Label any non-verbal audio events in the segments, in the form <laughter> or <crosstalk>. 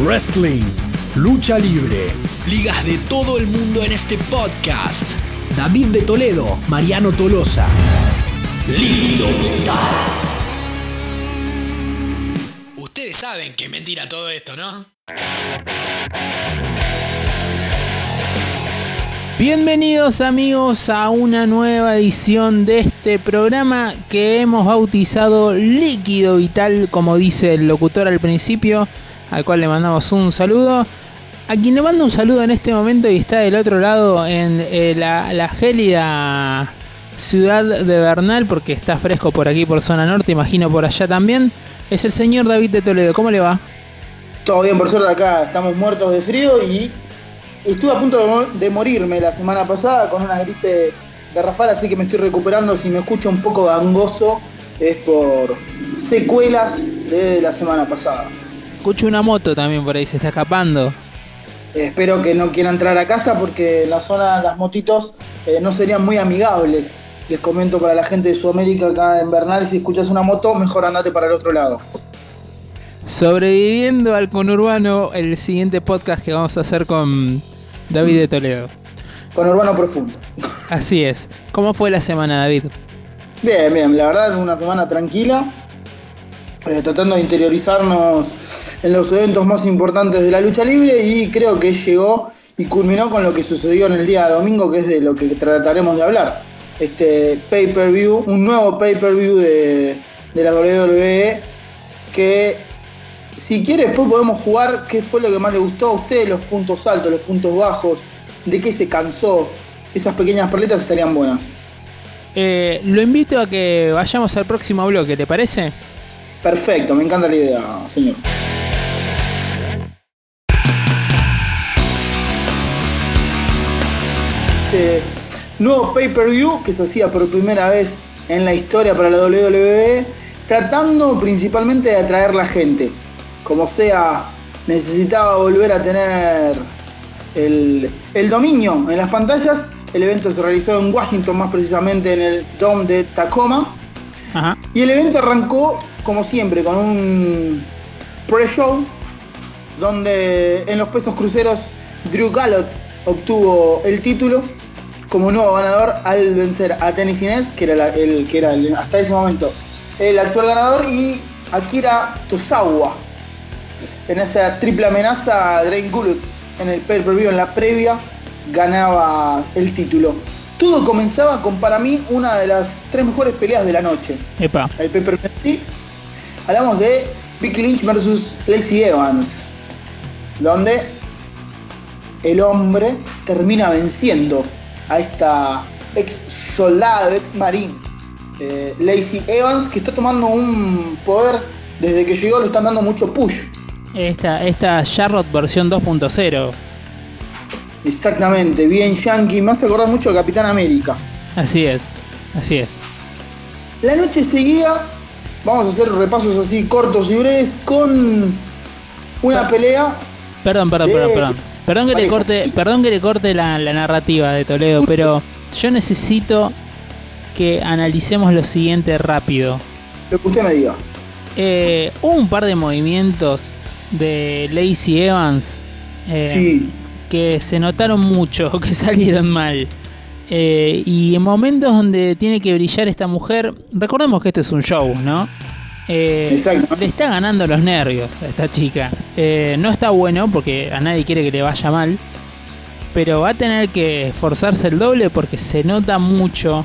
wrestling, lucha libre, Ligas de todo el mundo en este podcast. David de Toledo, Mariano Tolosa. Líquido mental. Ustedes saben que es mentira todo esto, ¿no? Bienvenidos amigos a una nueva edición de este programa que hemos bautizado Líquido Vital, como dice el locutor al principio, al cual le mandamos un saludo. A quien le mando un saludo en este momento y está del otro lado en eh, la, la gélida ciudad de Bernal, porque está fresco por aquí por zona norte, imagino por allá también, es el señor David de Toledo. ¿Cómo le va? Todo bien, por suerte acá estamos muertos de frío y estuve a punto de, mo- de morirme la semana pasada con una gripe garrafal, así que me estoy recuperando. Si me escucho un poco gangoso es por secuelas de la semana pasada. Escucho una moto también por ahí, se está escapando. Eh, espero que no quiera entrar a casa porque en la zona las motitos eh, no serían muy amigables. Les comento para la gente de Sudamérica acá en Bernal, si escuchas una moto, mejor andate para el otro lado. Sobreviviendo al conurbano, el siguiente podcast que vamos a hacer con David de Toledo. Con Urbano Profundo. Así es. ¿Cómo fue la semana, David? Bien, bien, la verdad una semana tranquila, eh, tratando de interiorizarnos en los eventos más importantes de la lucha libre y creo que llegó y culminó con lo que sucedió en el día de domingo, que es de lo que trataremos de hablar. Este pay-per-view, un nuevo pay-per-view de, de la WWE que si quiere después podemos jugar qué fue lo que más le gustó a usted, los puntos altos, los puntos bajos, de qué se cansó. Esas pequeñas perlitas estarían buenas. Eh, lo invito a que vayamos al próximo bloque, ¿te parece? Perfecto, me encanta la idea, señor. Este nuevo pay-per-view que se hacía por primera vez en la historia para la WWE, tratando principalmente de atraer la gente. Como sea, necesitaba volver a tener el, el dominio en las pantallas. El evento se realizó en Washington, más precisamente en el Dome de Tacoma. Ajá. Y el evento arrancó, como siempre, con un pre-show, donde en los pesos cruceros Drew Gallot obtuvo el título como nuevo ganador al vencer a Tennis Inés, que era, la- el, que era el- hasta ese momento el actual ganador, y Akira Tozawa. En esa triple amenaza, Drain Gullet en el pay-per-view, en la previa, ganaba el título. Todo comenzaba con, para mí, una de las tres mejores peleas de la noche Epa. el pay per. Hablamos de Vicky Lynch versus Lacey Evans, donde el hombre termina venciendo a esta ex soldado, ex marín, eh, Lacey Evans, que está tomando un poder desde que llegó, le están dando mucho push. Esta, esta Charlotte versión 2.0. Exactamente, bien yankee, me hace acordar mucho a Capitán América. Así es. Así es. La noche seguía, vamos a hacer repasos así cortos y breves, con una pelea Perdón, perdón, de perdón, perdón. Perdón que le corte, sí. perdón que le corte la, la narrativa de Toledo, pero yo necesito que analicemos lo siguiente rápido. lo que usted me diga. Eh, hubo un par de movimientos de Lacey Evans eh, Sí, que se notaron mucho, <laughs> que salieron mal. Eh, y en momentos donde tiene que brillar esta mujer, recordemos que este es un show, ¿no? Eh, Exacto. Le está ganando los nervios a esta chica. Eh, no está bueno porque a nadie quiere que le vaya mal. Pero va a tener que esforzarse el doble porque se nota mucho.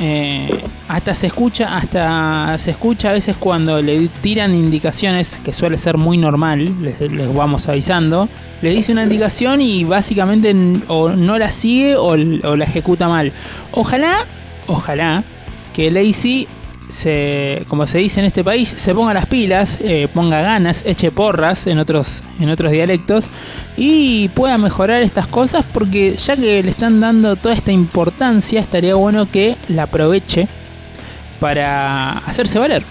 Eh, hasta se escucha, hasta se escucha a veces cuando le tiran indicaciones, que suele ser muy normal, les, vamos avisando. Le dice una indicación y básicamente o no la sigue o la ejecuta mal. Ojalá, ojalá que Lacey se, como se dice en este país, se ponga las pilas, eh, ponga ganas, eche porras en otros, en otros dialectos y pueda mejorar estas cosas porque ya que le están dando toda esta importancia, estaría bueno que la aproveche para hacerse valer.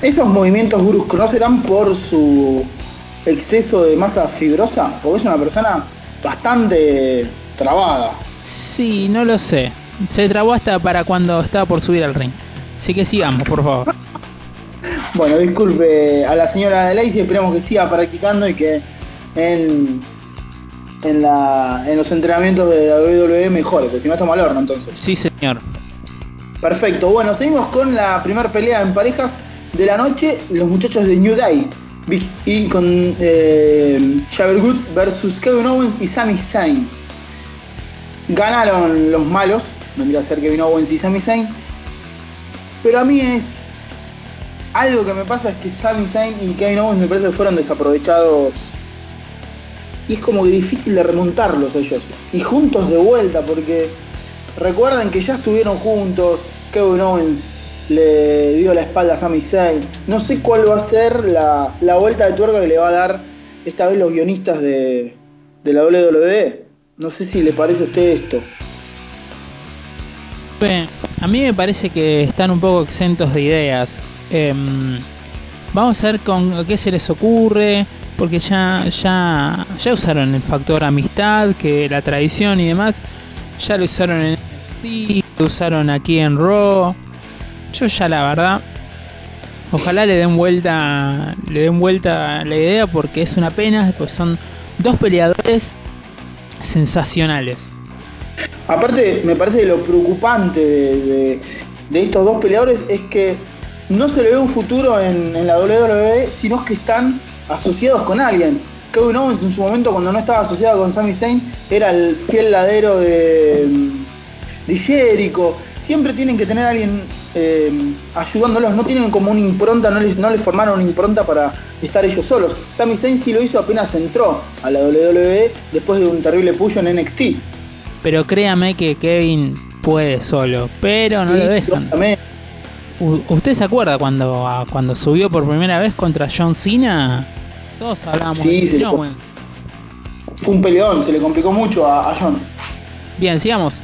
esos movimientos bruscos no serán por su exceso de masa fibrosa, porque es una persona bastante trabada. Sí, no lo sé. Se trabó hasta para cuando estaba por subir al ring. Así que sigamos, por favor. <laughs> Bueno, disculpe a la señora de Lacey, esperemos que siga practicando y que en, en, la, en los entrenamientos de WWE mejore, porque si no estamos al horno entonces. Sí, señor. Perfecto, bueno, seguimos con la primera pelea en parejas de la noche, los muchachos de New Day. Big E con eh, Woods versus Kevin Owens y Sami Zayn. Ganaron los malos, vendría a ser Kevin Owens y Sami Zayn. Pero a mí es. Algo que me pasa es que Sami Zayn y Kevin Owens me parece que fueron desaprovechados. Y es como que difícil de remontarlos ellos. Y juntos de vuelta, porque recuerden que ya estuvieron juntos. Kevin Owens le dio la espalda a Sami Zayn. No sé cuál va a ser la, la vuelta de tuerca que le va a dar esta vez los guionistas de, de la WWE. No sé si le parece a usted esto. Bien, a mí me parece que están un poco exentos de ideas. Em, vamos a ver con qué se les ocurre, porque ya, ya, ya usaron el factor amistad, que la tradición y demás. Ya lo usaron en NXT, lo usaron aquí en Raw. Yo ya la verdad, ojalá le den vuelta, le den vuelta la idea porque es una pena, pues son dos peleadores sensacionales. Aparte, me parece que lo preocupante de, estos dos peleadores es que no se le ve un futuro en, la WWE, sino que están asociados con alguien. Kevin Owens en su momento, cuando no estaba asociado con Sami Zayn, era el fiel ladero de, Jericho. Siempre tienen que tener alguien eh, ayudándolos, no tienen como una impronta, no les, no les formaron una impronta para estar ellos solos. Sami Zayn sí lo hizo apenas entró a la WWE después de un terrible push en NXT. Pero créame que Kevin puede solo, pero no lo dejan. U- ¿Usted se acuerda cuando, ah, cuando subió por primera vez contra John Cena? Todos hablábamos Sí, de Owens. Fue un peleón, se le complicó mucho a, a John. Bien, sigamos.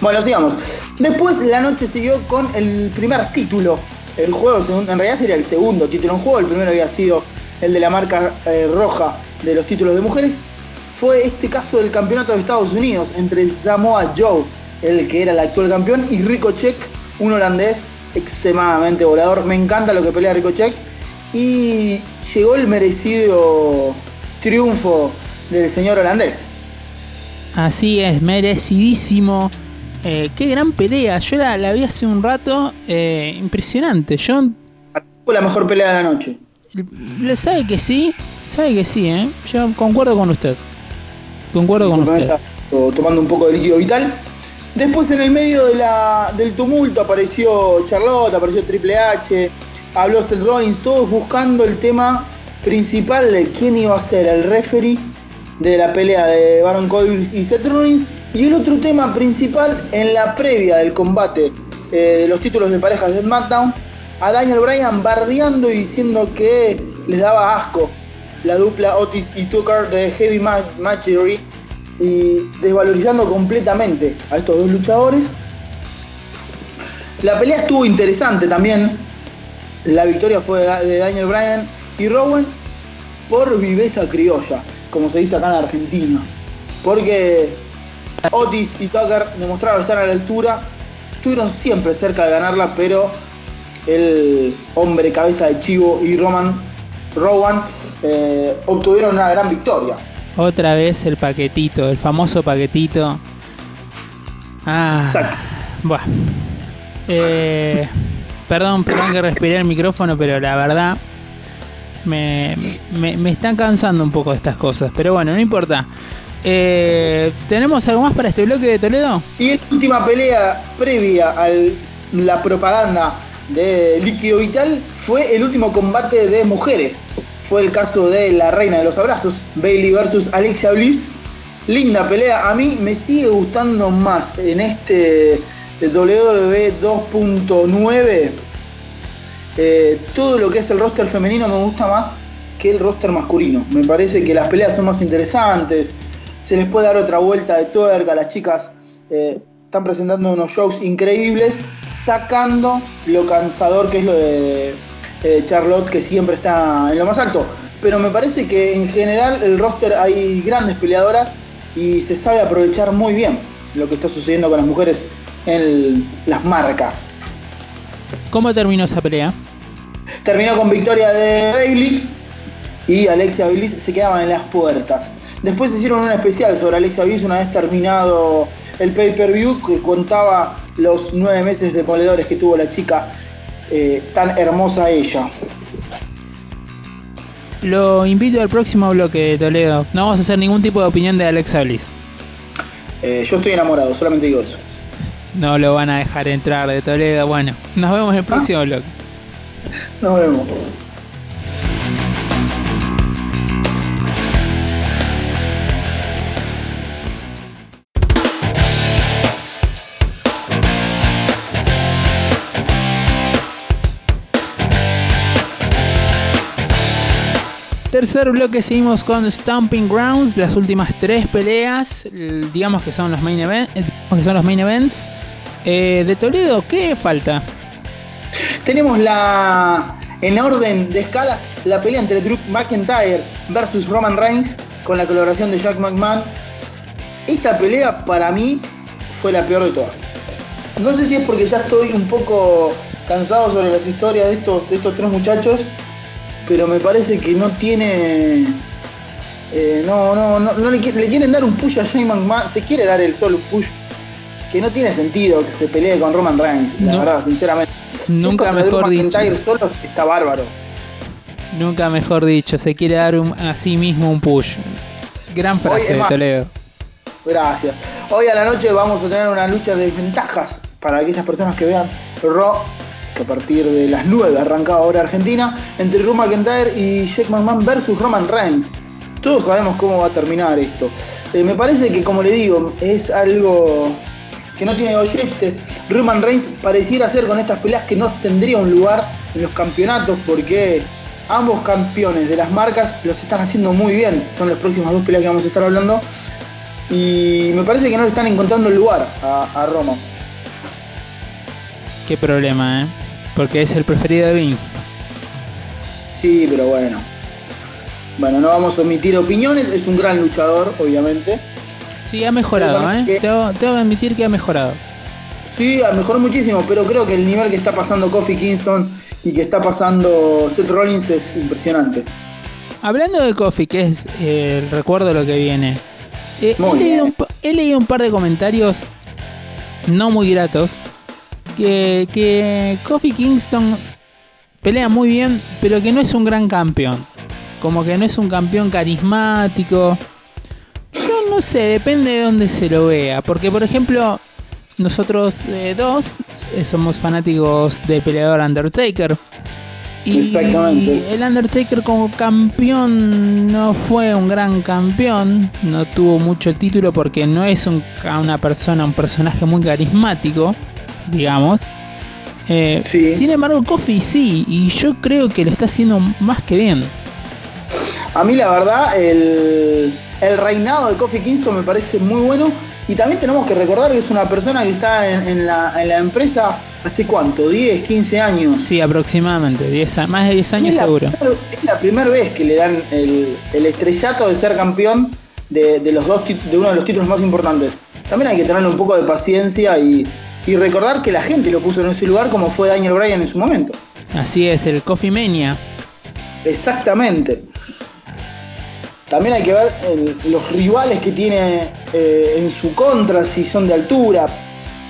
Bueno, sigamos. Después la noche siguió con el primer título. El juego, en realidad sería el segundo título en juego. El primero había sido el de la marca eh, roja de los títulos de mujeres. Fue este caso del campeonato de Estados Unidos entre Samoa Joe, el que era el actual campeón, y Ricochet, un holandés extremadamente volador. Me encanta lo que pelea Ricochet. Y llegó el merecido triunfo del señor holandés. Así es, merecidísimo. Eh, qué gran pelea. Yo la, la vi hace un rato. eh, impresionante. Yo Fue la mejor pelea de la noche. le sabe que sí. Sabe que sí, ¿eh? Yo concuerdo con usted. Concuerdo con usted. tomando un poco de líquido vital. Después en el medio de la- del tumulto apareció Charlotte, apareció Triple H, habló Seth Rollins, todos buscando el tema principal de quién iba a ser el referee de la pelea de Baron Corbin y Seth Rollins. Y el otro tema principal en la previa del combate eh, de los títulos de parejas de SmackDown, a Daniel Bryan bardeando y diciendo que les daba asco la dupla Otis y Tucker de Heavy Ma- Machinery y desvalorizando completamente a estos dos luchadores. La pelea estuvo interesante también. La victoria fue de Daniel Bryan y Rowan por viveza criolla, como se dice acá en Argentina. Porque Otis y Tucker demostraron estar a la altura, estuvieron siempre cerca de ganarla, pero el hombre cabeza de chivo y Roman Rowan eh, obtuvieron una gran victoria. Otra vez el paquetito, el famoso paquetito. Ah, Exacto. bueno. Eh, perdón, perdón que respiré el micrófono, pero la verdad me, me, me están cansando un poco estas cosas. Pero bueno, no importa. Eh, ¿Tenemos algo más para este bloque de Toledo? Y la última pelea previa a la propaganda de Líquido Vital fue el último combate de mujeres. Fue el caso de la Reina de los Abrazos, Bailey versus Alexia Bliss. Linda pelea, a mí me sigue gustando más en este WWE 2.9. eh, todo lo que es el roster femenino me gusta más que el roster masculino. Me parece que las peleas son más interesantes. Se les puede dar otra vuelta de tuerca. Las chicas eh, están presentando unos shows increíbles, sacando lo cansador que es lo de eh, Charlotte, que siempre está en lo más alto. Pero me parece que en general el roster hay grandes peleadoras y se sabe aprovechar muy bien lo que está sucediendo con las mujeres en el- las marcas. ¿Cómo terminó esa pelea? Terminó con victoria de Bailey y Alexia Bliss se quedaban en las puertas. Después hicieron un especial sobre Alexia Bliss una vez terminado el pay-per-view que contaba los nueve meses de moledores que tuvo la chica eh, tan hermosa ella. Lo invito al próximo bloque de Toledo. No vamos a hacer ningún tipo de opinión de Alexa Bliss. Eh, yo estoy enamorado, solamente digo eso. No lo van a dejar entrar de Toledo. Bueno, nos vemos en el próximo bloque. Nos vemos. Tercer bloque seguimos con Stomping Grounds, las últimas tres peleas, digamos que son los main, event, eh, que son los main events. Eh, de Toledo, ¿qué falta? Tenemos la, en orden de escalas, la pelea entre Drew McIntyre versus Roman Reigns con la colaboración de Jack McMahon. Esta pelea para mí fue la peor de todas. No sé si es porque ya estoy un poco cansado sobre las historias de estos, de estos tres muchachos, pero me parece que no tiene. eh, no, no, no, no le, qui- le quieren dar un push a Shane McMahon, se quiere dar el solo push, que no tiene sentido que se pelee con Roman Reigns, la No. verdad, sinceramente. Nunca mejor dicho. McIntyre solo está bárbaro. Nunca mejor dicho, se quiere dar un- a sí mismo un push. Gran frase de Toledo. Gracias. Hoy a la noche vamos a tener una lucha de desventajas para aquellas personas que vean Raw, a partir de las 9 arranca ahora Argentina, entre Drew McIntyre y Jake McMahon versus Roman Reigns. Todos sabemos cómo va a terminar esto. Eh, me parece que, como le digo, es algo que no tiene gollete. Roman Reigns pareciera ser con estas peleas que no tendría un lugar en los campeonatos porque ambos campeones de las marcas los están haciendo muy bien. Son las próximas dos peleas que vamos a estar hablando. Y me parece que no le están encontrando el lugar a, a. Qué problema, ¿eh? Porque es el preferido de Vince. Sí, pero bueno. Bueno, no vamos a omitir opiniones. Es un gran luchador, obviamente. Sí, ha mejorado, ¿eh? que- Tengo, tengo que admitir que ha mejorado. Sí, mejoró muchísimo, pero creo que el nivel que está pasando Kofi Kingston y que está pasando Seth Rollins es impresionante. Hablando de Coffee, que es eh, el recuerdo de lo que viene. eh, leído un, he leído un par de comentarios no muy gratos. Que, que Kofi Kingston pelea muy bien, pero que no es un gran campeón. Como que no es un campeón carismático. Yo no sé, depende de dónde se lo vea. Porque, por ejemplo, nosotros eh, dos eh, somos fanáticos del peleador Undertaker. Y Exactamente. el Undertaker como campeón no fue un gran campeón, no tuvo mucho título porque no es un- una persona, un personaje muy carismático, digamos. Eh, Sí. Sin embargo, Kofi sí, y yo creo que lo está haciendo más que bien. A mí la verdad, el, el reinado de Kofi Kingston me parece muy bueno. Y también tenemos que recordar que es una persona que está en, en la, en la empresa hace cuánto, 10, 15 años. Sí, aproximadamente, 10 a- más de 10 Y años es seguro. primer- es la primera vez que le dan el, el estrellato de ser campeón de, de los dos de uno de los títulos más importantes. También hay que tenerle un poco de paciencia y, y recordar que la gente lo puso en ese lugar como fue Daniel Bryan en su momento. Así es, el Coffee Mania. Exactamente. También hay que ver el- los rivales que tiene eh, en su contra, si son de altura.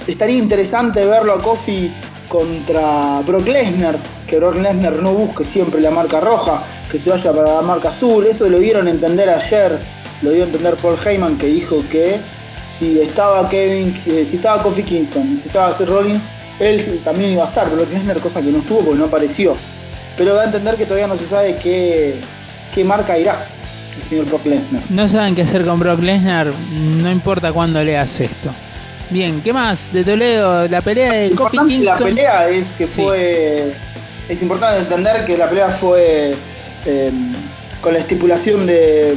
Estaría interesante verlo a Kofi contra Brock Lesnar, que Brock Lesnar no busque siempre la marca roja, que se vaya para la marca azul. Eso lo dieron a entender ayer, lo dio a entender Paul Heyman, que dijo que si estaba Kevin, eh, si estaba Kofi Kingston, si estaba Seth Rollins, él también iba a estar. Brock Lesnar, cosa que no estuvo porque no apareció. Pero da a entender que todavía no se sabe qué, qué marca irá el señor Brock Lesnar. No saben qué hacer con Brock Lesnar, no importa cuándo leas esto. Bien, ¿qué más? De Toledo, la pelea de Kofi Importante la Kingston. pelea es que Sí. fue. Es importante entender que la pelea fue eh, con la estipulación de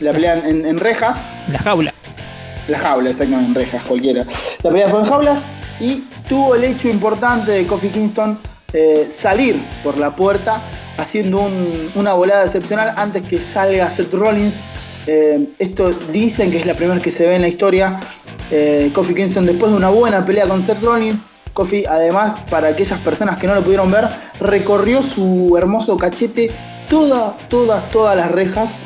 la pelea en, en rejas. La jaula. La jaula, exactamente, en rejas, cualquiera. La pelea fue en jaulas y tuvo el hecho importante de Kofi Kingston eh, salir por la puerta haciendo un- una volada excepcional antes que salga Seth Rollins. Eh, esto dicen que es la primera que se ve en la historia. Eh, Kofi Kingston después de una buena pelea con Seth Rollins Kofi, además, para aquellas personas que no lo pudieron ver, recorrió su hermoso cachete todas, todas, todas las rejas.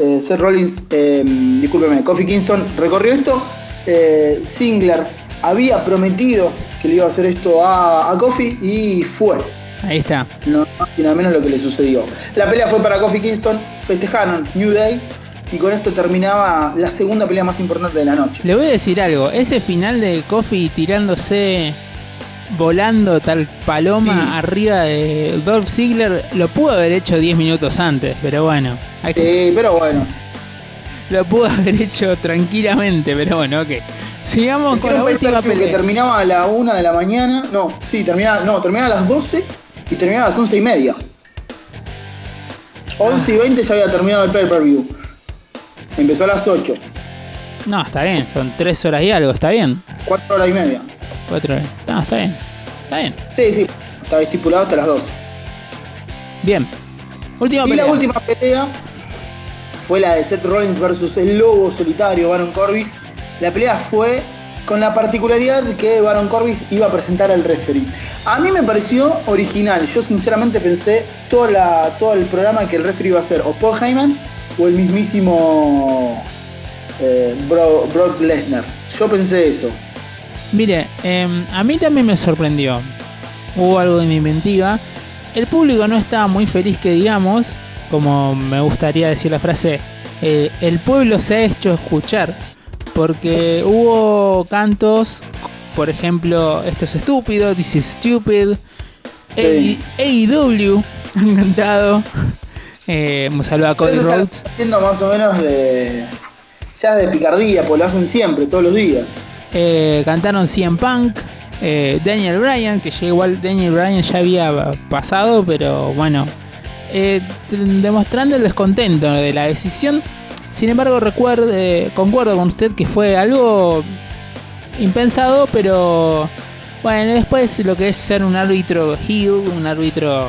Eh, Seth Rollins, eh, discúlpeme, Kofi Kingston recorrió esto. Eh, Singler había prometido que le iba a hacer esto a, a Kofi y fue. Ahí está. No y nada menos lo que le sucedió. La pelea fue para Kofi Kingston, festejaron New Day y con esto terminaba la segunda pelea más importante de la noche. Le voy a decir algo. Ese final de Kofi tirándose, volando tal paloma Sí. arriba de Dolph Ziggler, lo pudo haber hecho 10 minutos antes, pero bueno. hay que- Eh, pero bueno, Lo pudo <laughs> haber hecho tranquilamente, pero bueno, ok. Sigamos con era la última pay-per-view que pelea. terminaba a la 1 de la mañana. No, sí, terminaba, no, terminaba a las 12 y terminaba a las 11 y media. 11 y 20 ya había terminado el pay-per-view. Empezó a las 8, No, está bien, son 3 horas y algo, está bien. 4 horas y media. 4 horas. No, está bien. Está bien. Sí, sí, estaba estipulado hasta las 12. Bien. Última Y pelea. la última pelea fue la de Seth Rollins versus el lobo solitario Baron Corbis. La pelea fue con la particularidad que Baron Corbis iba a presentar al referee. A mí me pareció original. Yo sinceramente pensé toda la, todo el programa que el referee iba a ser o Paul Heyman o el mismísimo eh, Bro- Brock Lesnar. Yo pensé eso. Mire, em, a mí también me sorprendió. Hubo algo de mi inventiva. El público no estaba muy feliz que digamos, como me gustaría decir la frase, eh, el pueblo se ha hecho escuchar. Porque hubo cantos, por ejemplo, esto es estúpido, this is stupid, Sí. AEW han <laughs> cantado. Eh, saludo a Cody Rhodes. más o menos de. Ya de picardía, pues lo hacen siempre, todos los días. Eh, cantaron CM Punk, eh, Daniel Bryan, que ya igual Daniel Bryan ya había pasado, pero bueno, eh, demostrando el descontento de la decisión. Sin embargo, recuerde, concuerdo con usted que fue algo impensado, pero bueno, después lo que es ser un árbitro heel, un árbitro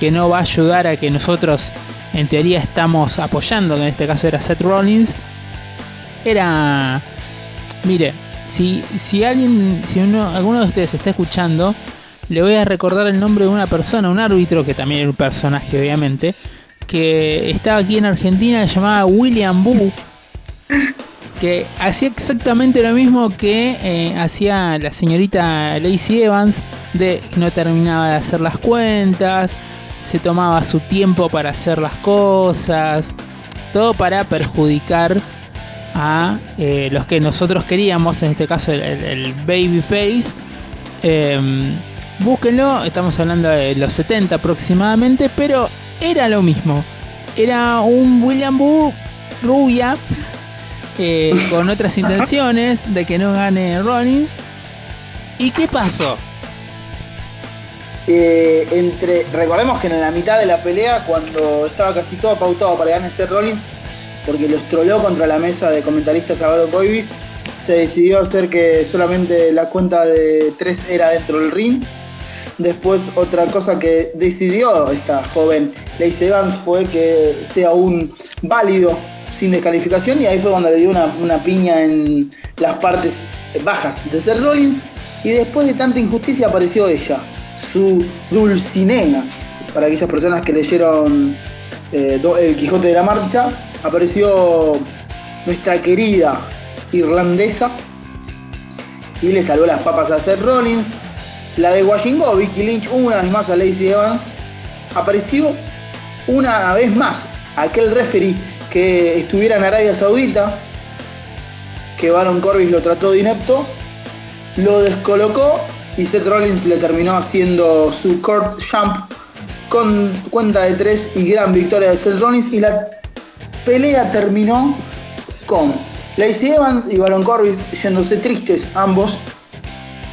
que no va a ayudar a que nosotros en teoría estamos apoyando, que en este caso era Seth Rollins, era Mire, si, si alguien, si uno, alguno de ustedes está escuchando, le voy a recordar el nombre de una persona, un árbitro, que también era un personaje, obviamente, que estaba aquí en Argentina, llamaba William Boo, que hacía exactamente lo mismo que eh, hacía la señorita Lacey Evans, de no terminaba de hacer las cuentas, se tomaba su tiempo para hacer las cosas, todo para perjudicar a eh, los que nosotros queríamos, en este caso el, el- Babyface. Eh, búsquenlo, estamos hablando de los 70 aproximadamente, pero era lo mismo. Era un William Boo rubia, eh, <laughs> con otras intenciones de que no gane Rollins. ¿Y qué pasó? Eh, entre, recordemos que en la mitad de la pelea, cuando estaba casi todo pautado para ganar Seth Rollins, porque los troló contra la mesa de comentaristas a Baron Corbis, se decidió hacer que solamente la cuenta de tres era dentro del ring. Después otra cosa que decidió esta joven Lacey Evans fue que sea un válido sin descalificación y ahí fue cuando le dio una, piña en las partes bajas de Seth Rollins y después de tanta injusticia apareció ella, su Dulcinea. Para aquellas personas que leyeron eh, El Quijote de la Marcha, apareció nuestra querida irlandesa y le salvó las papas a Seth Rollins. La de Washington, Vicky Lynch, una vez más a Lacey Evans, apareció una vez más aquel referee que estuviera en Arabia Saudita, que Baron Corbis lo trató de inepto, lo descolocó y Seth Rollins le terminó haciendo su court jump con cuenta de 3 y gran victoria de Seth Rollins y la pelea terminó con Lacey Evans y Baron Corbis yéndose tristes ambos.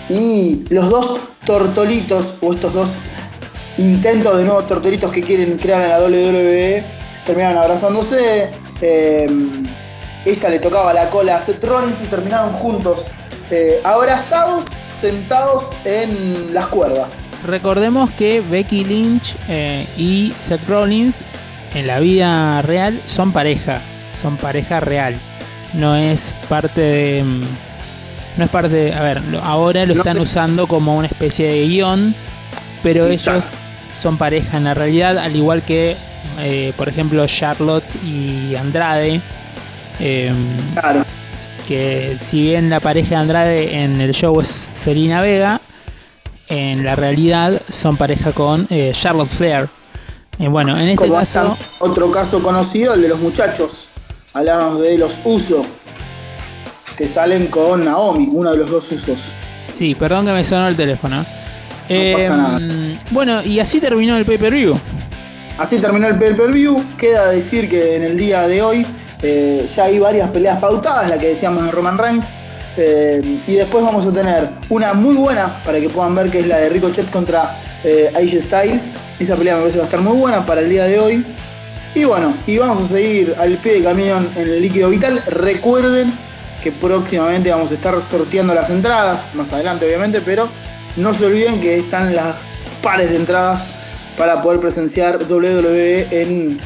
Y los dos tortolitos o estos dos intentos de nuevos tortolitos que quieren crear en la WWE terminaron abrazándose. Eh, ella le tocaba la cola a Seth Rollins y terminaron juntos eh, abrazados sentados en las cuerdas. Recordemos que Becky Lynch eh, y Seth Rollins en la vida real son pareja, son pareja real. No es parte de, mm, no es parte, a ver, ahora lo están usando como una especie de guion, pero ellos son pareja en la realidad, al igual que, eh, por ejemplo, Charlotte y Andrade. eh, Claro. que si bien la pareja de Andrade en el show es Selena Vega, en la realidad son pareja con eh, Charlotte Flair. Eh, bueno, en este Como caso, otro caso conocido, el de los muchachos. Hablamos de los Uso, que salen con Naomi, uno de los dos usos. sí, perdón que me sonó el teléfono. Eh, pasa nada. Bueno, y así terminó el pay-per-view. Así terminó el pay-per-view. Queda decir que en el día de hoy eh, ya hay varias peleas pautadas, la que decíamos de Roman Reigns. eh, y después vamos a tener una muy buena para que puedan ver que es la de Ricochet contra eh, AJ Styles. Esa pelea me parece va a estar muy buena para el día de hoy. Y bueno, y vamos a seguir al pie de camión en el líquido vital. Recuerden que próximamente vamos a estar sorteando las entradas, más adelante obviamente, pero no se olviden que están las pares de entradas para poder presenciar WWE en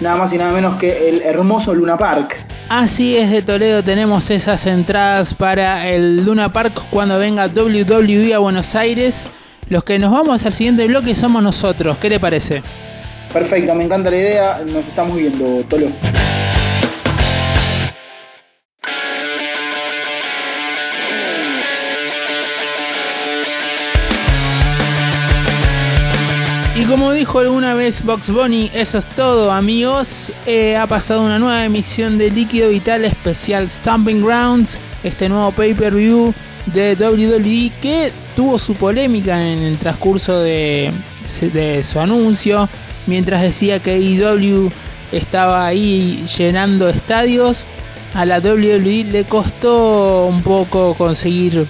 nada más y nada menos que el hermoso Luna Park. Así es, de Toledo tenemos esas entradas para el Luna Park cuando venga WWE a Buenos Aires. Los que nos vamos al siguiente bloque somos nosotros. ¿Qué le parece? Perfecto, me encanta la idea, nos estamos viendo, Tolo. Y como dijo alguna vez Box Bunny, eso es todo amigos. Eh, ha pasado una nueva emisión de Líquido Vital especial Stomping Grounds, este nuevo pay-per-view de WWE que tuvo su polémica en el transcurso de, su anuncio, mientras decía que AEW estaba ahí llenando estadios. A la WWE le costó un poco conseguir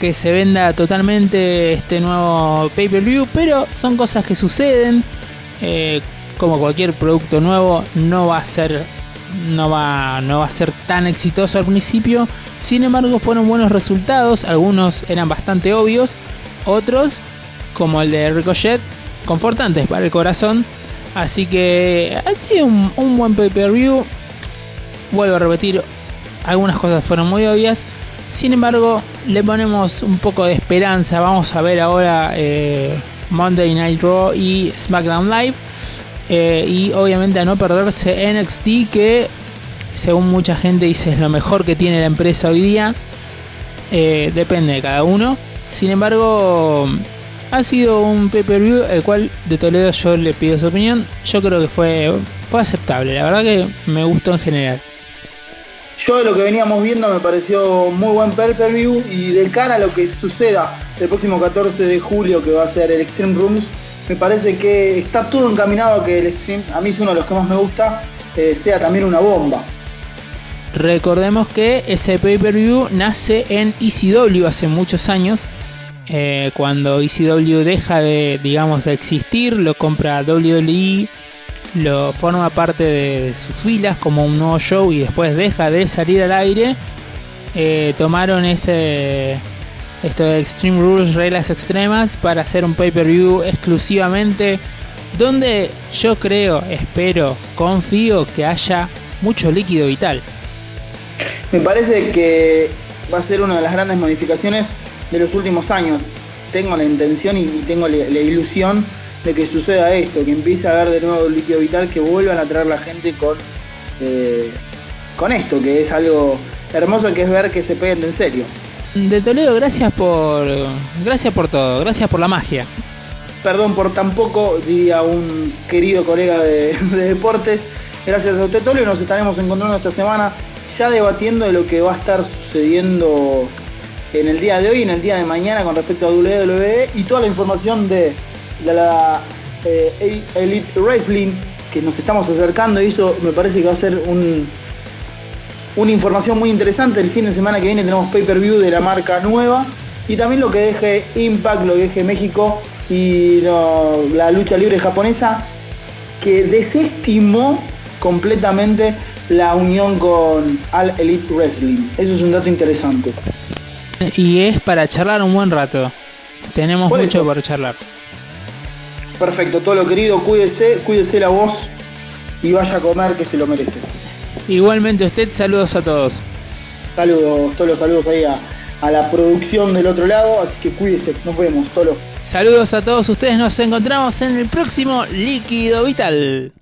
que se venda totalmente este nuevo pay-per-view, pero son cosas que suceden. Eh, como cualquier producto nuevo, no va a ser no va, no va a ser tan exitoso al principio. Sin embargo, fueron buenos resultados. Algunos eran bastante obvios, otros, como el de Ricochet, confortantes para el corazón. Así que ha sido un, buen pay-per-view. Vuelvo a repetir, algunas cosas fueron muy obvias. Sin embargo, le ponemos un poco de esperanza. Vamos a ver ahora eh, Monday Night Raw y SmackDown Live. Eh, y obviamente a no perderse NXT, que según mucha gente dice es lo mejor que tiene la empresa hoy día. Eh, depende de cada uno. Sin embargo, ha sido un pay-per-view el cual de Toledo yo le pido su opinión. Yo creo que fue, fue aceptable. La verdad que me gustó en general. Yo de lo que veníamos viendo me pareció muy buen pay-per-view y de cara a lo que suceda el próximo 14 de julio que va a ser el Extreme Rooms, me parece que está todo encaminado a que el Extreme, a mí es uno de los que más me gusta, eh, sea también una bomba. Recordemos que ese pay-per-view nace en ECW hace muchos años. eh, cuando ECW deja de, digamos, de existir, lo compra WWE, lo forma parte de sus filas como un nuevo show y después deja de salir al aire. eh, tomaron este esto de Extreme Rules, reglas extremas, para hacer un pay-per-view exclusivamente donde yo creo, espero, confío que haya mucho líquido vital. Me parece que va a ser una de las grandes modificaciones de los últimos años. Tengo la intención y tengo la, ilusión de que suceda esto, que empiece a haber de nuevo líquido vital, que vuelvan a traer la gente con, eh, con esto, que es algo hermoso que es ver que se peguen de en serio. De Toledo, gracias por. Gracias por todo, gracias por la magia. Perdón por tan poco, diría un querido colega de, de deportes. Gracias a usted, Tolo, y nos estaremos encontrando esta semana ya debatiendo de lo que va a estar sucediendo en el día de hoy en el día de mañana con respecto a WWE y toda la información de, de la eh, Elite Wrestling que nos estamos acercando y eso me parece que va a ser un, una información muy interesante. El fin de semana que viene tenemos pay-per-view de la marca nueva y también lo que deje Impact, lo que deje México y no, la lucha libre japonesa que desestimó completamente la unión con All Elite Wrestling. Eso es un dato interesante. Y es para charlar un buen rato. Tenemos Por mucho eso. por charlar. Perfecto, todo lo querido, cuídese, cuídese la voz y vaya a comer que se lo merece. Igualmente usted, saludos a todos. Saludos, todos los saludos ahí a, a la producción del otro lado, así que cuídese, nos vemos, Tolo. Saludos a todos ustedes, nos encontramos en el próximo Líquido Vital.